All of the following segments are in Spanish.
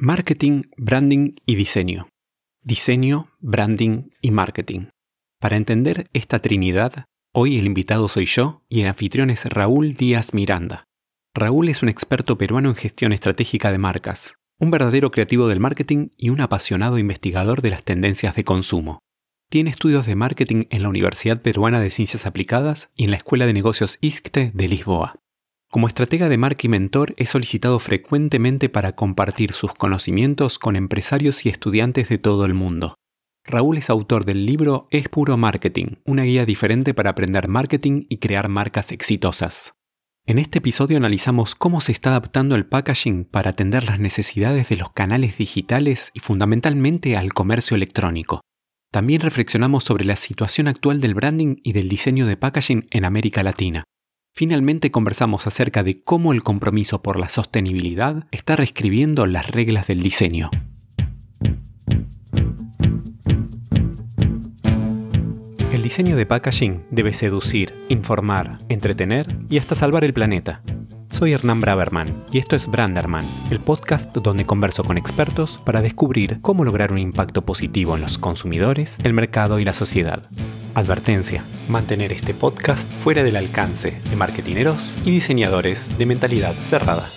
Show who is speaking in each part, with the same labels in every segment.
Speaker 1: Marketing, branding y diseño. Diseño, branding y marketing. Para entender esta trinidad, hoy el invitado soy yo y el anfitrión es Raúl Díaz Miranda. Raúl es un experto peruano en gestión estratégica de marcas, un verdadero creativo del marketing y un apasionado investigador de las tendencias de consumo. Tiene estudios de marketing en la Universidad Peruana de Ciencias Aplicadas y en la Escuela de Negocios ISCTE de Lisboa. Como estratega de marca y mentor, he solicitado frecuentemente para compartir sus conocimientos con empresarios y estudiantes de todo el mundo. Raúl es autor del libro Es puro marketing, una guía diferente para aprender marketing y crear marcas exitosas. En este episodio analizamos cómo se está adaptando el packaging para atender las necesidades de los canales digitales y fundamentalmente al comercio electrónico. También reflexionamos sobre la situación actual del branding y del diseño de packaging en América Latina. Finalmente conversamos acerca de cómo el compromiso por la sostenibilidad está reescribiendo las reglas del diseño. El diseño de packaging debe seducir, informar, entretener y hasta salvar el planeta. Soy Hernán Braverman y esto es Branderman, el podcast donde converso con expertos para descubrir cómo lograr un impacto positivo en los consumidores, el mercado y la sociedad. Advertencia, mantener este podcast fuera del alcance de marketineros y diseñadores de mentalidad cerrada.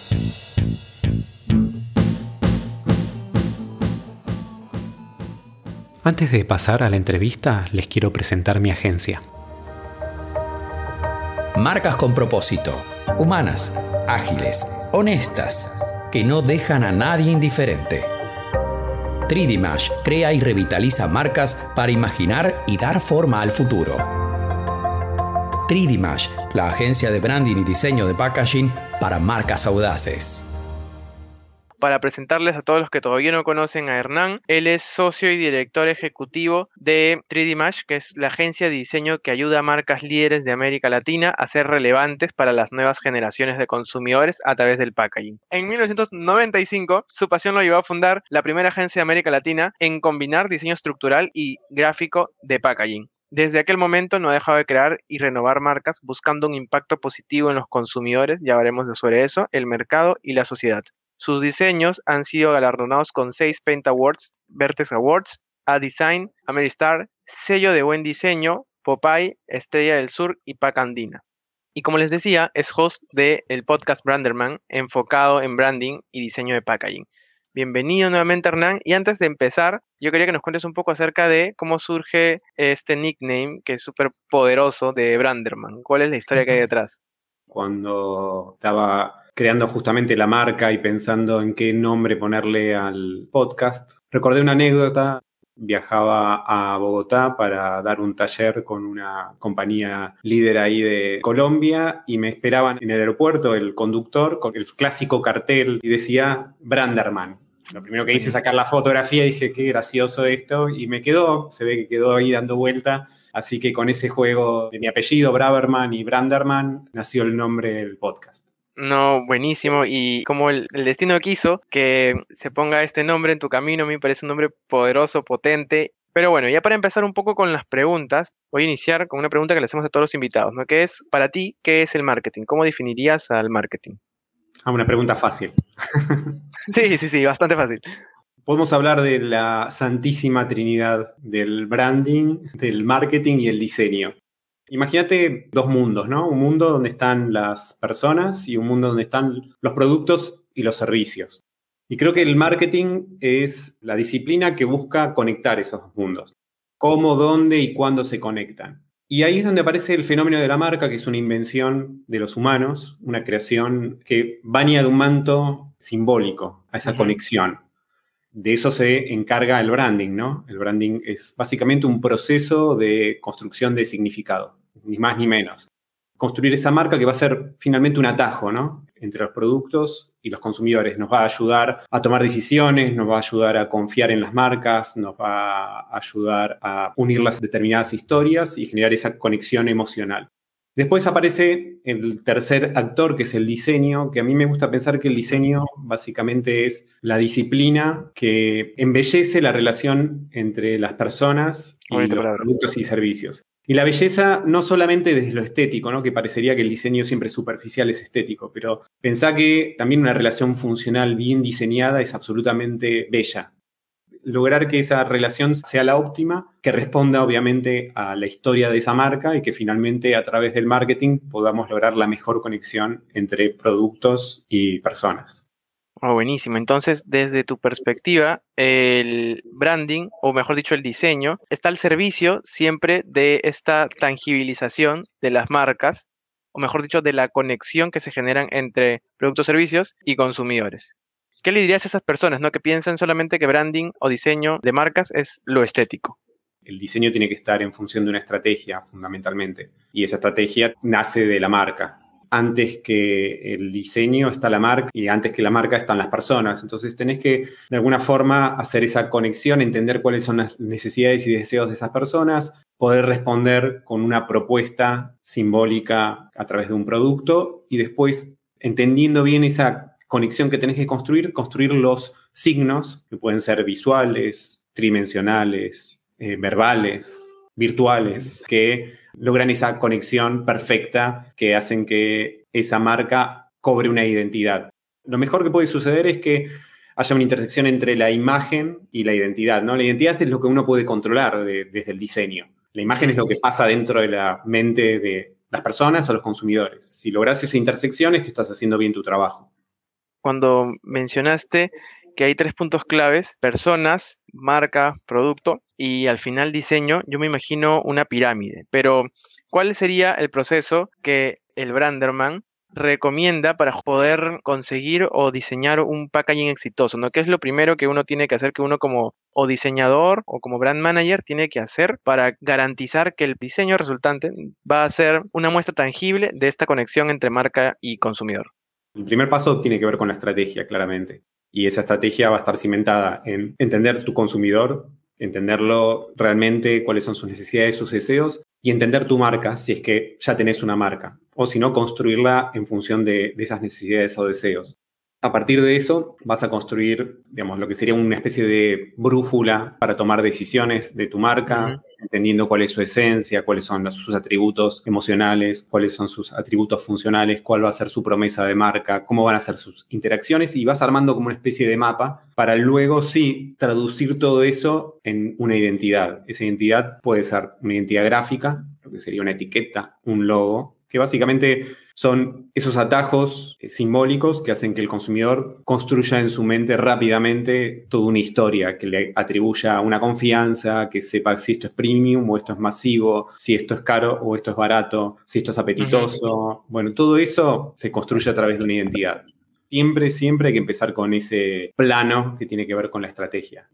Speaker 1: Antes de pasar a la entrevista, les quiero presentar mi agencia.
Speaker 2: Marcas con propósito, humanas, ágiles, honestas, que no dejan a nadie indiferente. 3D crea y revitaliza marcas para imaginar y dar forma al futuro. 3D la agencia de branding y diseño de packaging para marcas audaces
Speaker 3: para presentarles a todos los que todavía no conocen a Hernán. Él es socio y director ejecutivo de 3D Mash, que es la agencia de diseño que ayuda a marcas líderes de América Latina a ser relevantes para las nuevas generaciones de consumidores a través del packaging. En 1995, su pasión lo llevó a fundar la primera agencia de América Latina en combinar diseño estructural y gráfico de packaging. Desde aquel momento no ha dejado de crear y renovar marcas buscando un impacto positivo en los consumidores, ya veremos sobre eso, el mercado y la sociedad. Sus diseños han sido galardonados con seis Paint Awards, Vertex Awards, A Design, Ameristar, Sello de Buen Diseño, Popeye, Estrella del Sur y Pac Andina. Y como les decía, es host del el podcast Branderman, enfocado en branding y diseño de packaging. Bienvenido nuevamente, Hernán. Y antes de empezar, yo quería que nos cuentes un poco acerca de cómo surge este nickname que es súper poderoso de Branderman. ¿Cuál es la historia que hay detrás?
Speaker 4: Cuando estaba creando justamente la marca y pensando en qué nombre ponerle al podcast. Recordé una anécdota. Viajaba a Bogotá para dar un taller con una compañía líder ahí de Colombia y me esperaban en el aeropuerto el conductor con el clásico cartel y decía Branderman. Lo primero que hice es sacar la fotografía y dije, qué gracioso esto, y me quedó, se ve que quedó ahí dando vuelta. Así que con ese juego de mi apellido, Braverman y Branderman, nació el nombre del podcast.
Speaker 3: No, buenísimo. Y como el, destino quiso que se ponga este nombre en tu camino, me parece un nombre poderoso, potente. Pero bueno, ya para empezar un poco con las preguntas, voy a iniciar con una pregunta que le hacemos a todos los invitados, ¿no? Que es, para ti, ¿qué es el marketing? ¿Cómo definirías al marketing?
Speaker 4: Ah, una pregunta fácil.
Speaker 3: sí, sí, sí, bastante fácil.
Speaker 4: Podemos hablar de la santísima trinidad del branding, del marketing y el diseño. Imagínate dos mundos, ¿no? Un mundo donde están las personas y un mundo donde están los productos y los servicios. Y creo que el marketing es la disciplina que busca conectar esos dos mundos. Cómo, dónde y cuándo se conectan. Y ahí es donde aparece el fenómeno de la marca, que es una invención de los humanos, una creación que baña de un manto simbólico a esa conexión. De eso se encarga el branding, ¿no? El branding es básicamente un proceso de construcción de significado ni más ni menos. Construir esa marca que va a ser finalmente un atajo, ¿no? Entre los productos y los consumidores. Nos va a ayudar a tomar decisiones, nos va a ayudar a confiar en las marcas, nos va a ayudar a unir las determinadas historias y generar esa conexión emocional. Después aparece el tercer actor, que es el diseño, que a mí me gusta pensar que el diseño básicamente es la disciplina que embellece la relación entre las personas y los productos y servicios. Y la belleza no solamente desde lo estético, ¿no? que parecería que el diseño siempre superficial es estético, pero pensá que también una relación funcional bien diseñada es absolutamente bella. Lograr que esa relación sea la óptima, que responda obviamente a la historia de esa marca y que finalmente a través del marketing podamos lograr la mejor conexión entre productos y personas.
Speaker 3: Oh, buenísimo. Entonces, desde tu perspectiva, el branding, o mejor dicho, el diseño, está al servicio siempre de esta tangibilización de las marcas, o mejor dicho, de la conexión que se generan entre productos, servicios y consumidores. ¿Qué le dirías a esas personas ¿no? que piensan solamente que branding o diseño de marcas es lo estético?
Speaker 4: El diseño tiene que estar en función de una estrategia, fundamentalmente. Y esa estrategia nace de la marca antes que el diseño está la marca y antes que la marca están las personas. Entonces tenés que de alguna forma hacer esa conexión, entender cuáles son las necesidades y deseos de esas personas, poder responder con una propuesta simbólica a través de un producto y después, entendiendo bien esa conexión que tenés que construir, construir los signos que pueden ser visuales, tridimensionales, eh, verbales, virtuales, que logran esa conexión perfecta que hacen que esa marca cobre una identidad. Lo mejor que puede suceder es que haya una intersección entre la imagen y la identidad. ¿no? La identidad es lo que uno puede controlar desde el diseño. La imagen es lo que pasa dentro de la mente de las personas o los consumidores. Si logras esa intersección es que estás haciendo bien tu trabajo.
Speaker 3: Cuando mencionaste que hay tres puntos claves, personas, marca, producto y al final diseño, yo me imagino una pirámide, pero ¿cuál sería el proceso que el Branderman recomienda para poder conseguir o diseñar un packaging exitoso? ¿no? ¿Qué es lo primero que uno tiene que hacer, que uno como o diseñador o como brand manager tiene que hacer para garantizar que el diseño resultante va a ser una muestra tangible de esta conexión entre marca y consumidor?
Speaker 4: El primer paso tiene que ver con la estrategia, claramente. Y esa estrategia va a estar cimentada en entender tu consumidor, entenderlo realmente, cuáles son sus necesidades, sus deseos, y entender tu marca si es que ya tenés una marca, o si no, construirla en función de, de esas necesidades o deseos. A partir de eso vas a construir, digamos, lo que sería una especie de brújula para tomar decisiones de tu marca, entendiendo cuál es su esencia, cuáles son sus atributos emocionales, cuáles son sus atributos funcionales, cuál va a ser su promesa de marca, cómo van a ser sus interacciones y vas armando como una especie de mapa para luego sí traducir todo eso en una identidad. Esa identidad puede ser una identidad gráfica, lo que sería una etiqueta, un logo, que básicamente son esos atajos eh, simbólicos que hacen que el consumidor construya en su mente rápidamente toda una historia, que le atribuya una confianza, que sepa si esto es premium o esto es masivo, si esto es caro o esto es barato, si esto es apetitoso. Bueno, todo eso se construye a través de una identidad. Siempre, siempre hay que empezar con ese plano que tiene que ver con la estrategia.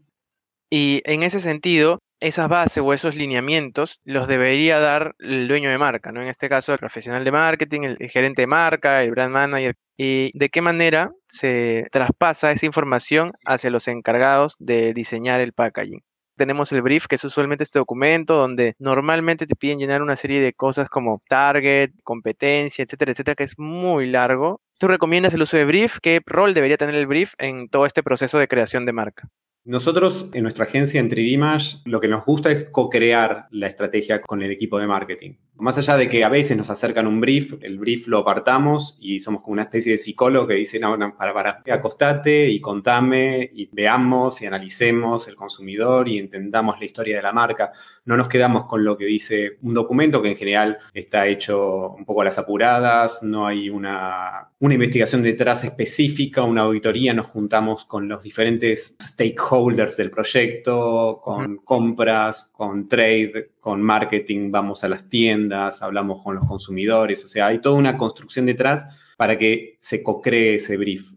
Speaker 3: Y en ese sentido, esas bases o esos lineamientos los debería dar el dueño de marca, ¿no? En este caso, el profesional de marketing, el, gerente de marca, el brand manager. Y de qué manera se traspasa esa información hacia los encargados de diseñar el packaging. Tenemos el brief, que es usualmente este documento donde normalmente te piden llenar una serie de cosas como target, competencia, etcétera, etcétera, que es muy largo. ¿Tú recomiendas el uso de brief? ¿Qué rol debería tener el brief en todo este proceso de creación de marca?
Speaker 4: Nosotros en nuestra agencia en 3D lo que nos gusta es co-crear la estrategia con el equipo de marketing. Más allá de que a veces nos acercan un brief, el brief lo apartamos y somos como una especie de psicólogo que dice, no, para, para, acostate y contame y veamos y analicemos el consumidor y entendamos la historia de la marca. No nos quedamos con lo que dice un documento que en general está hecho un poco a las apuradas, no hay una, una investigación detrás específica, una auditoría, nos juntamos con los diferentes stakeholders del proyecto, con compras, con trade, con marketing, vamos a las tiendas, hablamos con los consumidores, o sea, hay toda una construcción detrás para que se co-cree ese brief.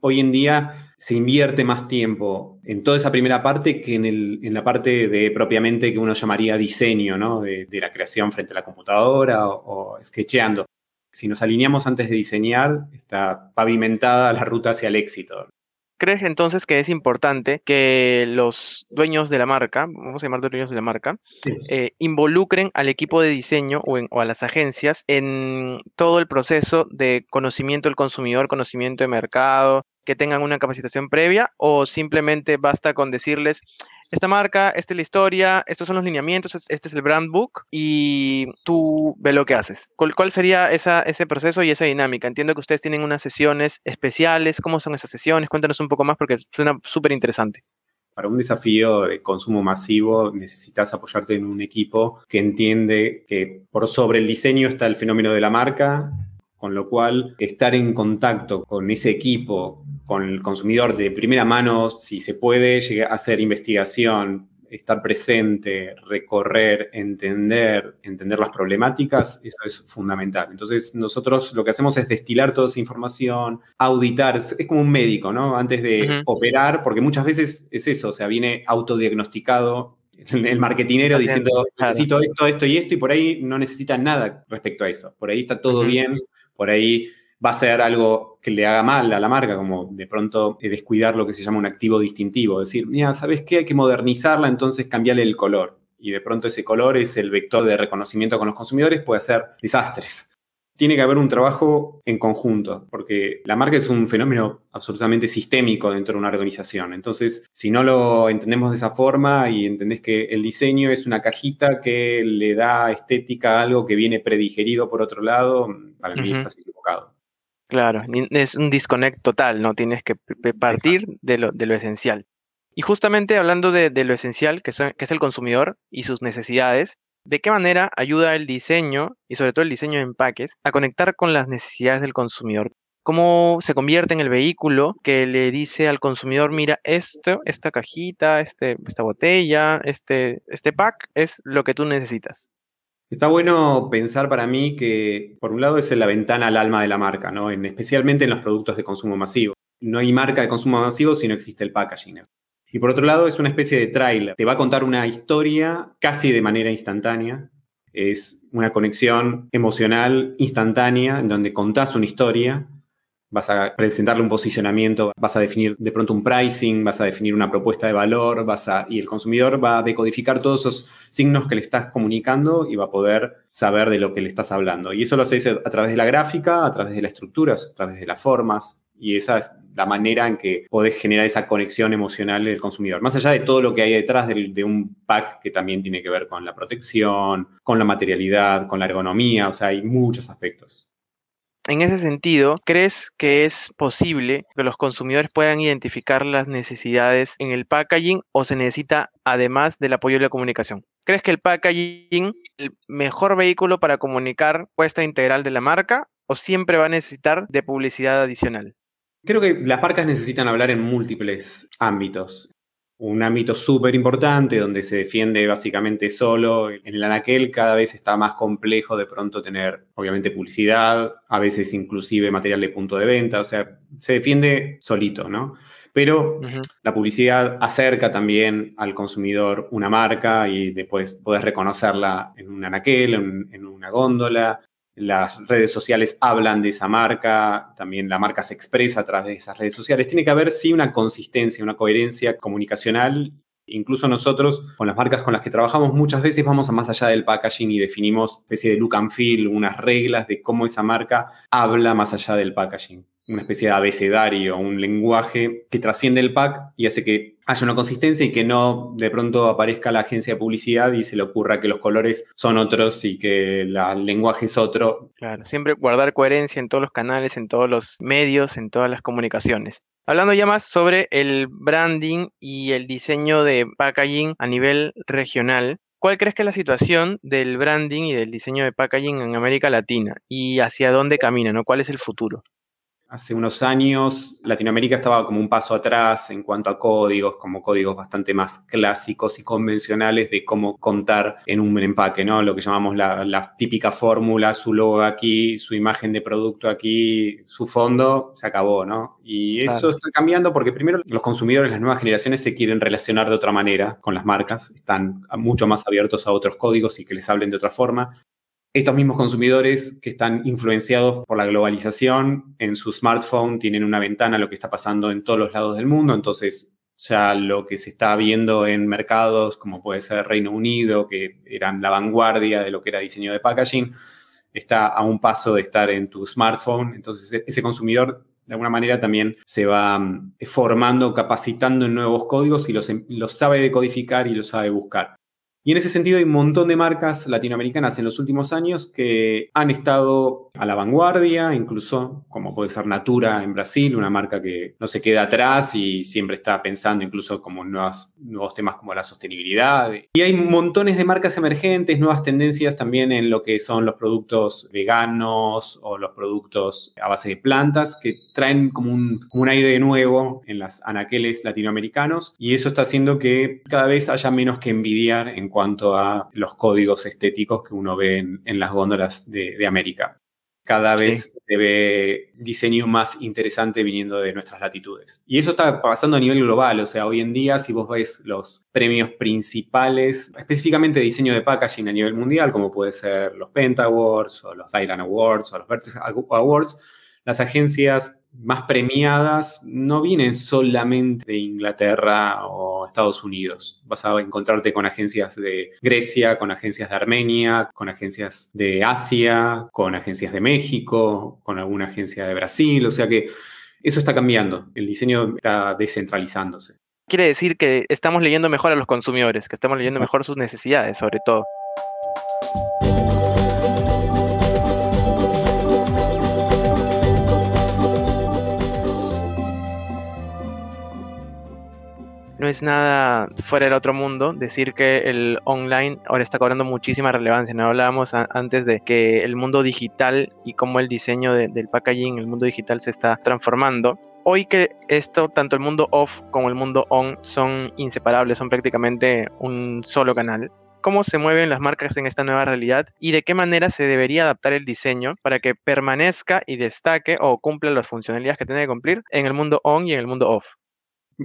Speaker 4: Hoy en día se invierte más tiempo en toda esa primera parte que en, la parte de propiamente que uno llamaría diseño, ¿no? De, la creación frente a la computadora o, o sketcheando. Si nos alineamos antes de diseñar, está pavimentada la ruta hacia el éxito.
Speaker 3: ¿Crees entonces que es importante que los dueños de la marca, vamos a llamar dueños de la marca, eh, involucren al equipo de diseño o, a las agencias en todo el proceso de conocimiento del consumidor, conocimiento de mercado, que tengan una capacitación previa o simplemente basta con decirles, esta marca, esta es la historia, estos son los lineamientos, este es el brand book y tú ve lo que haces. ¿Cuál, sería ese proceso y esa dinámica? Entiendo que ustedes tienen unas sesiones especiales. ¿Cómo son esas sesiones? Cuéntanos un poco más porque suena súper interesante.
Speaker 4: Para un desafío de consumo masivo necesitas apoyarte en un equipo que entiende que por sobre el diseño está el fenómeno de la marca, con lo cual estar en contacto con ese equipo, con el consumidor de primera mano, si se puede, llegar a hacer investigación, estar presente, recorrer, entender, entender las problemáticas, eso es fundamental. Entonces, nosotros lo que hacemos es destilar toda esa información, auditar, es, como un médico, ¿no? Antes de operar, porque muchas veces es eso, o sea, viene autodiagnosticado el marketinero diciendo, necesito esto, esto y esto, y por ahí no necesita nada respecto a eso. Por ahí está todo bien, por ahí va a ser algo que le haga mal a la marca, como de pronto eh, descuidar lo que se llama un activo distintivo. Decir, mira, ¿sabes qué? Hay que modernizarla, entonces cambiarle el color. Y de pronto ese color es el vector de reconocimiento con los consumidores, puede hacer desastres. Tiene que haber un trabajo en conjunto, porque la marca es un fenómeno absolutamente sistémico dentro de una organización. Entonces, si no lo entendemos de esa forma y entendés que el diseño es una cajita que le da estética a algo que viene predigerido por otro lado, para mí estás equivocado.
Speaker 3: Claro, es un disconnect total, ¿no? Tienes que partir de lo, de lo, esencial. Y justamente hablando de, lo esencial, que, que, es el consumidor y sus necesidades, ¿de qué manera ayuda el diseño, y sobre todo el diseño de empaques, a conectar con las necesidades del consumidor? ¿Cómo se convierte en el vehículo que le dice al consumidor, mira, esto, esta cajita, este, esta botella, este, este pack es lo que tú necesitas?
Speaker 4: Está bueno pensar para mí que, por un lado, es la ventana al alma de la marca, ¿no? especialmente en los productos de consumo masivo. No hay marca de consumo masivo si no existe el packaging. Y por otro lado, es una especie de trailer. Te va a contar una historia casi de manera instantánea. Es una conexión emocional instantánea en donde contás una historia vas a presentarle un posicionamiento, vas a definir de pronto un pricing, vas a definir una propuesta de valor, vas a, y el consumidor va a decodificar todos esos signos que le estás comunicando y va a poder saber de lo que le estás hablando. Y eso lo haces a través de la gráfica, a través de las estructuras, a través de las formas. Y esa es la manera en que podés generar esa conexión emocional del consumidor. Más allá de todo lo que hay detrás de, un pack que también tiene que ver con la protección, con la materialidad, con la ergonomía, o sea, hay muchos aspectos.
Speaker 3: En ese sentido, ¿crees que es posible que los consumidores puedan identificar las necesidades en el packaging o se necesita además del apoyo de la comunicación? ¿Crees que el packaging es el mejor vehículo para comunicar puesta integral de la marca o siempre va a necesitar de publicidad adicional?
Speaker 4: Creo que las marcas necesitan hablar en múltiples ámbitos un ámbito súper importante donde se defiende básicamente solo. En el anaquel cada vez está más complejo de pronto tener, obviamente, publicidad, a veces inclusive material de punto de venta, o sea, se defiende solito, ¿no? Pero la publicidad acerca también al consumidor una marca y después podés reconocerla en un anaquel, en una góndola, las redes sociales hablan de esa marca, también la marca se expresa a través de esas redes sociales. Tiene que haber sí una consistencia, una coherencia comunicacional. Incluso nosotros, con las marcas con las que trabajamos, muchas veces vamos a más allá del packaging y definimos especie de look and feel, unas reglas de cómo esa marca habla más allá del packaging una especie de abecedario, un lenguaje que trasciende el pack y hace que haya una consistencia y que no de pronto aparezca la agencia de publicidad y se le ocurra que los colores son otros y que el lenguaje es otro.
Speaker 3: Claro, siempre guardar coherencia en todos los canales, en todos los medios, en todas las comunicaciones. Hablando ya más sobre el branding y el diseño de packaging a nivel regional, ¿Cuál crees que es la situación del branding y del diseño de packaging en América Latina y hacia dónde camina? ¿no? ¿Cuál es el futuro?
Speaker 4: Hace unos años Latinoamérica estaba como un paso atrás en cuanto a códigos, como códigos bastante más clásicos y convencionales de cómo contar en un empaque, ¿no? Lo que llamamos la, típica fórmula, su logo aquí, su imagen de producto aquí, su fondo, se acabó, ¿no? Y eso está cambiando porque primero los consumidores, las nuevas generaciones se quieren relacionar de otra manera con las marcas, están mucho más abiertos a otros códigos y que les hablen de otra forma estos mismos consumidores que están influenciados por la globalización en su smartphone tienen una ventana a lo que está pasando en todos los lados del mundo, entonces ya lo que se está viendo en mercados como puede ser Reino Unido, que eran la vanguardia de lo que era diseño de packaging, está a un paso de estar en tu smartphone, entonces ese consumidor de alguna manera también se va mm, formando, capacitando en nuevos códigos y los, los sabe decodificar y los sabe buscar. Y en ese sentido hay un montón de marcas latinoamericanas en los últimos años que han estado a la vanguardia, incluso como puede ser Natura en Brasil, una marca que no se queda atrás y siempre está pensando incluso como en nuevos temas como la sostenibilidad. Y hay montones de marcas emergentes, nuevas tendencias también en lo que son los productos veganos o los productos a base de plantas que traen como un, como un aire nuevo en las anaqueles latinoamericanos y eso está haciendo que cada vez haya menos que envidiar en cuanto a los códigos estéticos que uno ve en, las góndolas de, América. Cada vez se ve diseño más interesante viniendo de nuestras latitudes. Y eso está pasando a nivel global, o sea, hoy en día si vos ves los premios principales, específicamente de diseño de packaging a nivel mundial, como puede ser los Penta Awards o los Thailand Awards o los Vertex Awards, las agencias más premiadas no vienen solamente de Inglaterra o Estados Unidos. Vas a encontrarte con agencias de Grecia, con agencias de Armenia, con agencias de Asia, con agencias de México, con alguna agencia de Brasil. O sea que eso está cambiando. El diseño está descentralizándose.
Speaker 3: Quiere decir que estamos leyendo mejor a los consumidores, que estamos leyendo mejor sus necesidades, sobre todo. No es nada fuera del otro mundo decir que el online ahora está cobrando muchísima relevancia. No hablábamos antes de que el mundo digital y cómo el diseño del packaging, el mundo digital se está transformando. Hoy que esto, tanto el mundo off como el mundo on, son inseparables, son prácticamente un solo canal. ¿Cómo se mueven las marcas en esta nueva realidad y de qué manera se debería adaptar el diseño para que permanezca y destaque o cumpla las funcionalidades que tiene que cumplir en el mundo on y en el mundo off?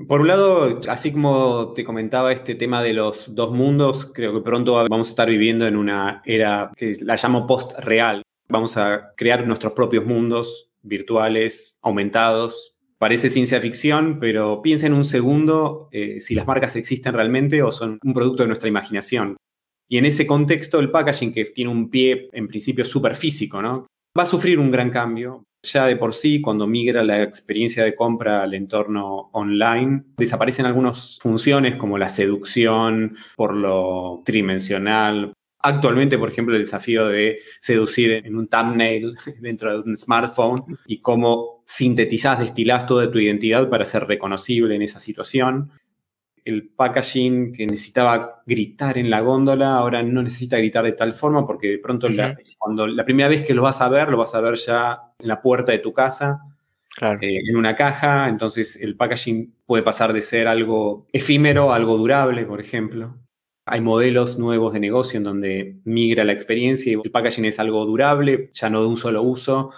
Speaker 4: Por un lado, así como te comentaba este tema de los dos mundos, creo que pronto vamos a estar viviendo en una era que la llamo post-real. Vamos a crear nuestros propios mundos virtuales, aumentados. Parece ciencia ficción, pero piensa en un segundo eh, si las marcas existen realmente o son un producto de nuestra imaginación. Y en ese contexto, el packaging, que tiene un pie en principio súper físico, ¿no? va a sufrir un gran cambio ya de por sí, cuando migra la experiencia de compra al entorno online, desaparecen algunas funciones como la seducción por lo tridimensional. Actualmente, por ejemplo, el desafío de seducir en un thumbnail dentro de un smartphone y cómo sintetizás, destilás toda tu identidad para ser reconocible en esa situación el packaging que necesitaba gritar en la góndola, ahora no necesita gritar de tal forma porque de pronto la, cuando la primera vez que lo vas a ver, lo vas a ver ya en la puerta de tu casa, eh, en una caja, entonces el packaging puede pasar de ser algo efímero a algo durable, por ejemplo. Hay modelos nuevos de negocio en donde migra la experiencia y el packaging es algo durable, ya no de un solo uso,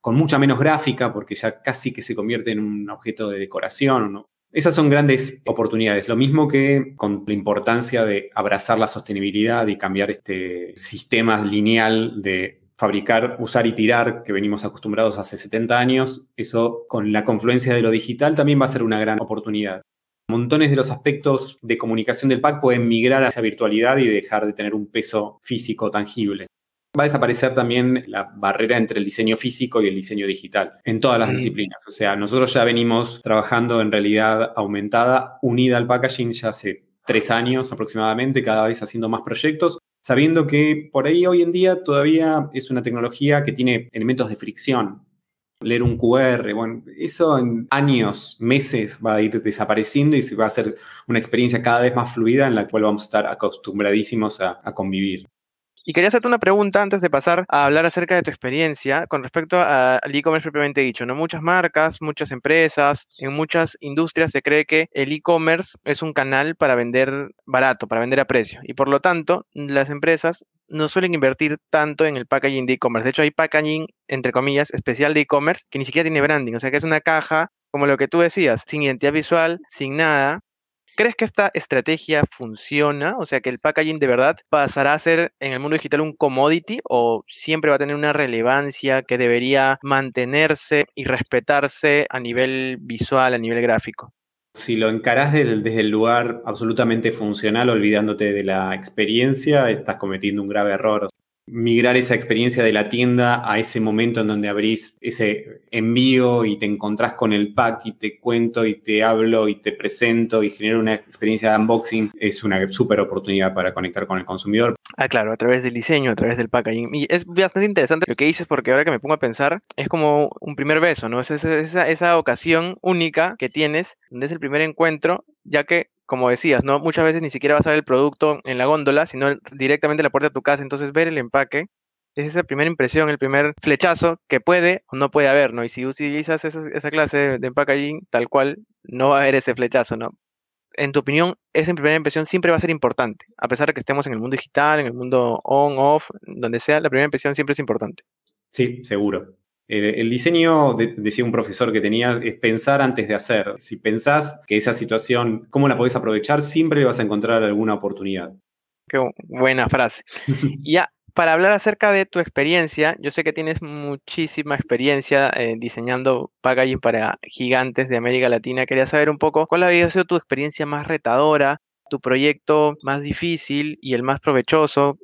Speaker 4: con mucha menos gráfica porque ya casi que se convierte en un objeto de decoración esas son grandes oportunidades. Lo mismo que con la importancia de abrazar la sostenibilidad y cambiar este sistema lineal de fabricar, usar y tirar que venimos acostumbrados hace 70 años, eso con la confluencia de lo digital también va a ser una gran oportunidad. Montones de los aspectos de comunicación del pack pueden migrar hacia virtualidad y dejar de tener un peso físico tangible. Va a desaparecer también la barrera entre el diseño físico y el diseño digital en todas las disciplinas. O sea, nosotros ya venimos trabajando en realidad aumentada, unida al packaging ya hace tres años aproximadamente, cada vez haciendo más proyectos, sabiendo que por ahí hoy en día todavía es una tecnología que tiene elementos de fricción. Leer un QR, bueno, eso en años, meses va a ir desapareciendo y se va a hacer una experiencia cada vez más fluida en la cual vamos a estar acostumbradísimos a convivir.
Speaker 3: Y quería hacerte una pregunta antes de pasar a hablar acerca de tu experiencia con respecto al e-commerce propiamente dicho. ¿no? Muchas marcas, muchas empresas, en muchas industrias se cree que el e-commerce es un canal para vender barato, para vender a precio. Y por lo tanto, las empresas no suelen invertir tanto en el packaging de e-commerce. De hecho, hay packaging, entre comillas, especial de e-commerce que ni siquiera tiene branding. O sea, que es una caja, como lo que tú decías, sin identidad visual, sin nada, ¿Crees que esta estrategia funciona? O sea, que el packaging de verdad pasará a ser en el mundo digital un commodity o siempre va a tener una relevancia que debería mantenerse y respetarse a nivel visual, a nivel gráfico.
Speaker 4: Si lo encarás desde, el lugar absolutamente funcional, olvidándote de la experiencia, estás cometiendo un grave error. Migrar esa experiencia de la tienda a ese momento en donde abrís ese envío y te encontrás con el pack y te cuento y te hablo y te presento y genero una experiencia de unboxing, es una súper oportunidad para conectar con el consumidor.
Speaker 3: Ah, claro, a través del diseño, a través del packaging. Y es bastante interesante lo que dices porque ahora que me pongo a pensar, es como un primer beso, ¿no? Es esa, esa ocasión única que tienes, donde es el primer encuentro, ya que como decías, ¿no? Muchas veces ni siquiera vas a ver el producto en la góndola, sino directamente a la puerta de tu casa. Entonces, ver el empaque es esa primera impresión, el primer flechazo que puede o no puede haber, ¿no? Y si utilizas esa, clase de packaging tal cual, no va a haber ese flechazo, ¿no? En tu opinión, esa primera impresión siempre va a ser importante, a pesar de que estemos en el mundo digital, en el mundo on, off, donde sea, la primera impresión siempre es importante.
Speaker 4: Sí, seguro. El, diseño, decía un profesor que tenía, es pensar antes de hacer. Si pensás que esa situación, ¿cómo la podés aprovechar? Siempre vas a encontrar alguna oportunidad.
Speaker 3: Qué buena frase. ya, para hablar acerca de tu experiencia, yo sé que tienes muchísima experiencia eh, diseñando packaging para gigantes de América Latina. Quería saber un poco cuál había sido tu experiencia más retadora, tu proyecto más difícil y el más provechoso.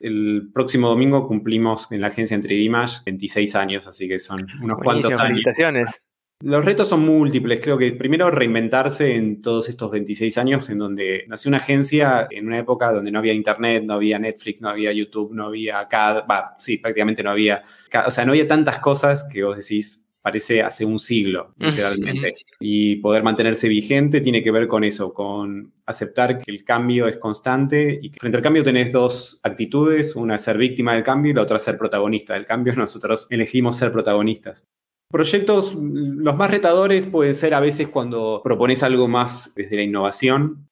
Speaker 4: El próximo domingo cumplimos en la agencia Entre Dimash 26 años, así que son unos cuantos años.
Speaker 3: Felicitaciones.
Speaker 4: Los retos son múltiples, creo que primero reinventarse en todos estos 26 años en donde nació una agencia en una época donde no había internet, no había Netflix, no había YouTube, no había CAD, sí, prácticamente no había, o sea, no había tantas cosas que vos decís, parece hace un siglo, literalmente. Y poder mantenerse vigente tiene que ver con eso, con aceptar que el cambio es constante y que frente al cambio tenés dos actitudes, una es ser víctima del cambio y la otra es ser protagonista del cambio. Nosotros elegimos ser protagonistas. Proyectos, los más retadores pueden ser a veces cuando propones algo más desde la innovación.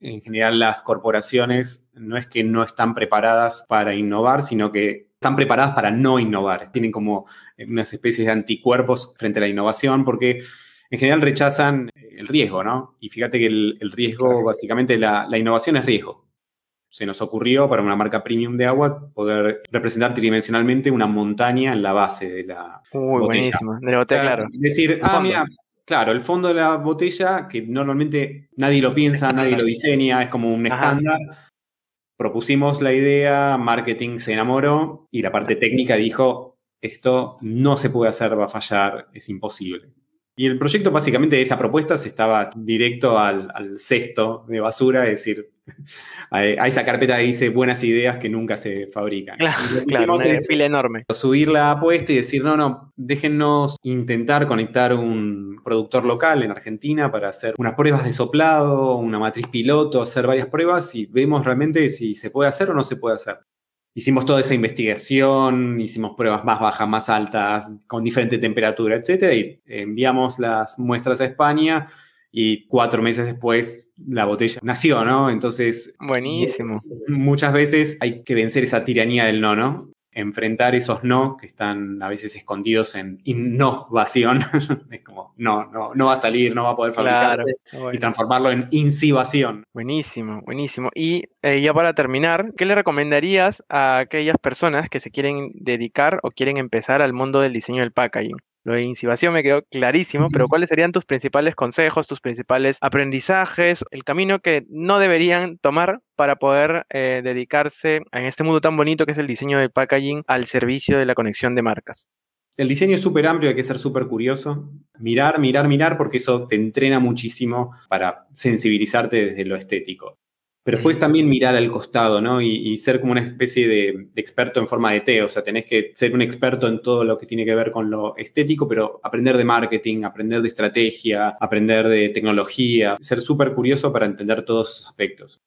Speaker 4: En general las corporaciones no es que no están preparadas para innovar, sino que están preparadas para no innovar, tienen como unas especies de anticuerpos frente a la innovación porque en general rechazan el riesgo, ¿no? Y fíjate que el, riesgo, básicamente la, innovación es riesgo. Se nos ocurrió para una marca premium de agua poder representar tridimensionalmente una montaña en la base de la
Speaker 3: Uy, buenísimo, de la botella, claro.
Speaker 4: Decir, ah, mira, claro, el fondo de la botella, que normalmente nadie lo piensa, nadie lo diseña, es como un estándar, propusimos la idea, marketing se enamoró y la parte técnica dijo, esto no se puede hacer, va a fallar, es imposible. Y el proyecto básicamente de esa propuesta se estaba directo al, al cesto de basura, es decir, a, esa carpeta que dice buenas ideas que nunca se fabrican.
Speaker 3: Claro, una pila enorme.
Speaker 4: Subir la apuesta y decir, no, no, déjennos intentar conectar un productor local en Argentina para hacer unas pruebas de soplado, una matriz piloto, hacer varias pruebas y vemos realmente si se puede hacer o no se puede hacer. Hicimos toda esa investigación, hicimos pruebas más bajas, más altas, con diferente temperatura, etc. Y enviamos las muestras a España y cuatro meses después la botella nació, ¿no? Entonces...
Speaker 3: Buenísimo.
Speaker 4: Muchas veces hay que vencer esa tiranía del no, ¿no? enfrentar esos no que están a veces escondidos en innovación. es como, no, no, no va a salir, no va a poder fabricarse y transformarlo en incivación.
Speaker 3: Buenísimo, buenísimo. Y eh, ya para terminar, ¿qué le recomendarías a aquellas personas que se quieren dedicar o quieren empezar al mundo del diseño del packaging? Lo de incivación me quedó clarísimo, pero ¿cuáles serían tus principales consejos, tus principales aprendizajes, el camino que no deberían tomar para poder eh, dedicarse en este mundo tan bonito que es el diseño del packaging al servicio de la conexión de marcas?
Speaker 4: El diseño es súper amplio, hay que ser súper curioso. Mirar, mirar, mirar, porque eso te entrena muchísimo para sensibilizarte desde lo estético. Pero después también mirar al costado, ¿no? Y, ser como una especie de, experto en forma de T. O sea, tenés que ser un experto en todo lo que tiene que ver con lo estético, pero aprender de marketing, aprender de estrategia, aprender de tecnología, ser súper curioso para entender todos esos aspectos.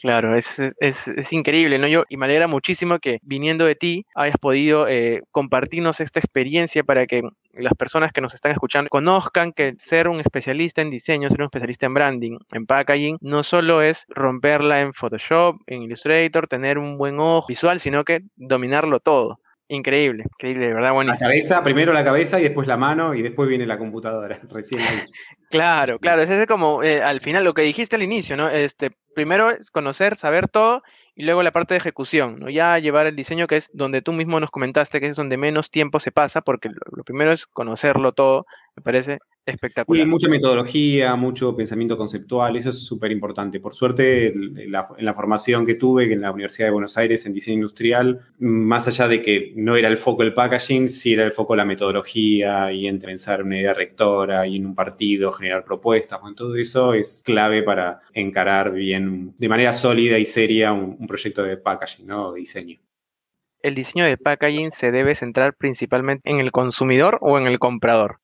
Speaker 3: Claro, es, es, increíble, ¿no? Yo, y me alegra muchísimo que viniendo de ti hayas podido eh, compartirnos esta experiencia para que las personas que nos están escuchando conozcan que ser un especialista en diseño, ser un especialista en branding, en packaging, no solo es romperla en Photoshop, en Illustrator, tener un buen ojo visual, sino que dominarlo todo. Increíble, increíble, de verdad buenísimo.
Speaker 4: La cabeza, primero la cabeza y después la mano y después viene la computadora, recién ahí.
Speaker 3: claro, claro, ese es como eh, al final lo que dijiste al inicio, ¿no? Este, primero es conocer, saber todo y luego la parte de ejecución, ¿no? Ya llevar el diseño que es donde tú mismo nos comentaste que es donde menos tiempo se pasa porque lo, primero es conocerlo todo Me parece espectacular.
Speaker 4: Y mucha metodología, mucho pensamiento conceptual, eso es súper importante. Por suerte, en la, en la, formación que tuve en la Universidad de Buenos Aires en diseño industrial, más allá de que no era el foco el packaging, sí era el foco la metodología y en pensar una idea rectora y en un partido generar propuestas. Bueno, todo eso es clave para encarar bien, de manera sólida y seria, un, un proyecto de packaging, ¿no? De diseño.
Speaker 3: ¿El diseño de packaging se debe centrar principalmente en el consumidor o en el comprador?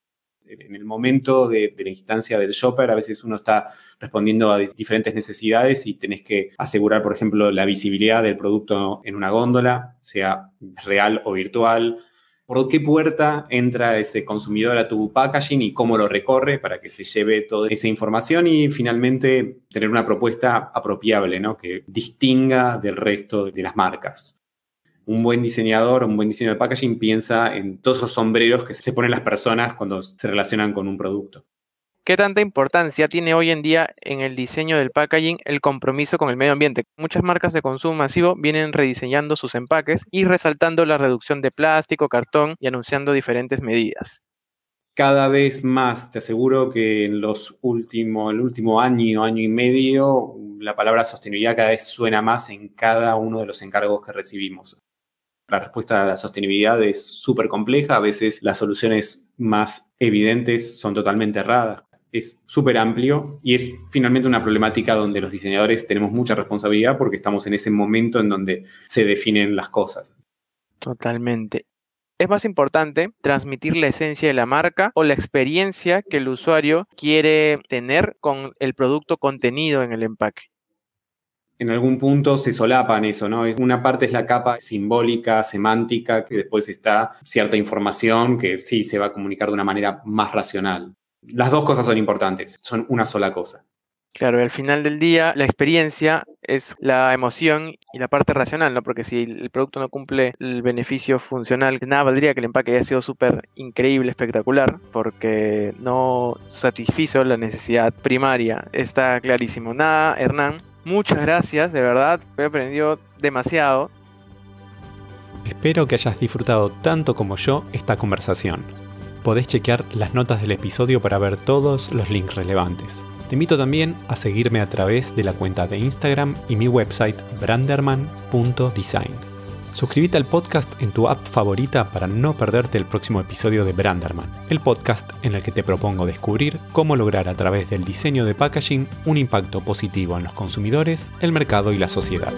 Speaker 4: En el momento de, la instancia del shopper, a veces uno está respondiendo a diferentes necesidades y tenés que asegurar, por ejemplo, la visibilidad del producto en una góndola, sea real o virtual. ¿Por qué puerta entra ese consumidor a tu packaging y cómo lo recorre para que se lleve toda esa información y finalmente tener una propuesta apropiable, ¿no? que distinga del resto de las marcas un buen diseñador, un buen diseño de packaging piensa en todos esos sombreros que se ponen las personas cuando se relacionan con un producto.
Speaker 3: ¿Qué tanta importancia tiene hoy en día en el diseño del packaging el compromiso con el medio ambiente? Muchas marcas de consumo masivo vienen rediseñando sus empaques y resaltando la reducción de plástico, cartón y anunciando diferentes medidas.
Speaker 4: Cada vez más, te aseguro que en los últimos, el último año, año y medio, la palabra sostenibilidad cada vez suena más en cada uno de los encargos que recibimos. La respuesta a la sostenibilidad es súper compleja, a veces las soluciones más evidentes son totalmente erradas. Es súper amplio y es finalmente una problemática donde los diseñadores tenemos mucha responsabilidad porque estamos en ese momento en donde se definen las cosas.
Speaker 3: Totalmente. ¿Es más importante transmitir la esencia de la marca o la experiencia que el usuario quiere tener con el producto contenido en el empaque?
Speaker 4: En algún punto se solapan eso, ¿no? Una parte es la capa simbólica, semántica, que después está cierta información que sí se va a comunicar de una manera más racional. Las dos cosas son importantes, son una sola cosa.
Speaker 3: Claro, y al final del día la experiencia es la emoción y la parte racional, ¿no? Porque si el producto no cumple el beneficio funcional, nada valdría que el empaque haya sido súper increíble, espectacular, porque no satisfizo la necesidad primaria. Está clarísimo. Nada, Hernán, Muchas gracias, de verdad, he aprendido demasiado.
Speaker 1: Espero que hayas disfrutado tanto como yo esta conversación. Podés chequear las notas del episodio para ver todos los links relevantes. Te invito también a seguirme a través de la cuenta de Instagram y mi website branderman.design. Suscríbete al podcast en tu app favorita para no perderte el próximo episodio de Branderman, el podcast en el que te propongo descubrir cómo lograr a través del diseño de packaging un impacto positivo en los consumidores, el mercado y la sociedad.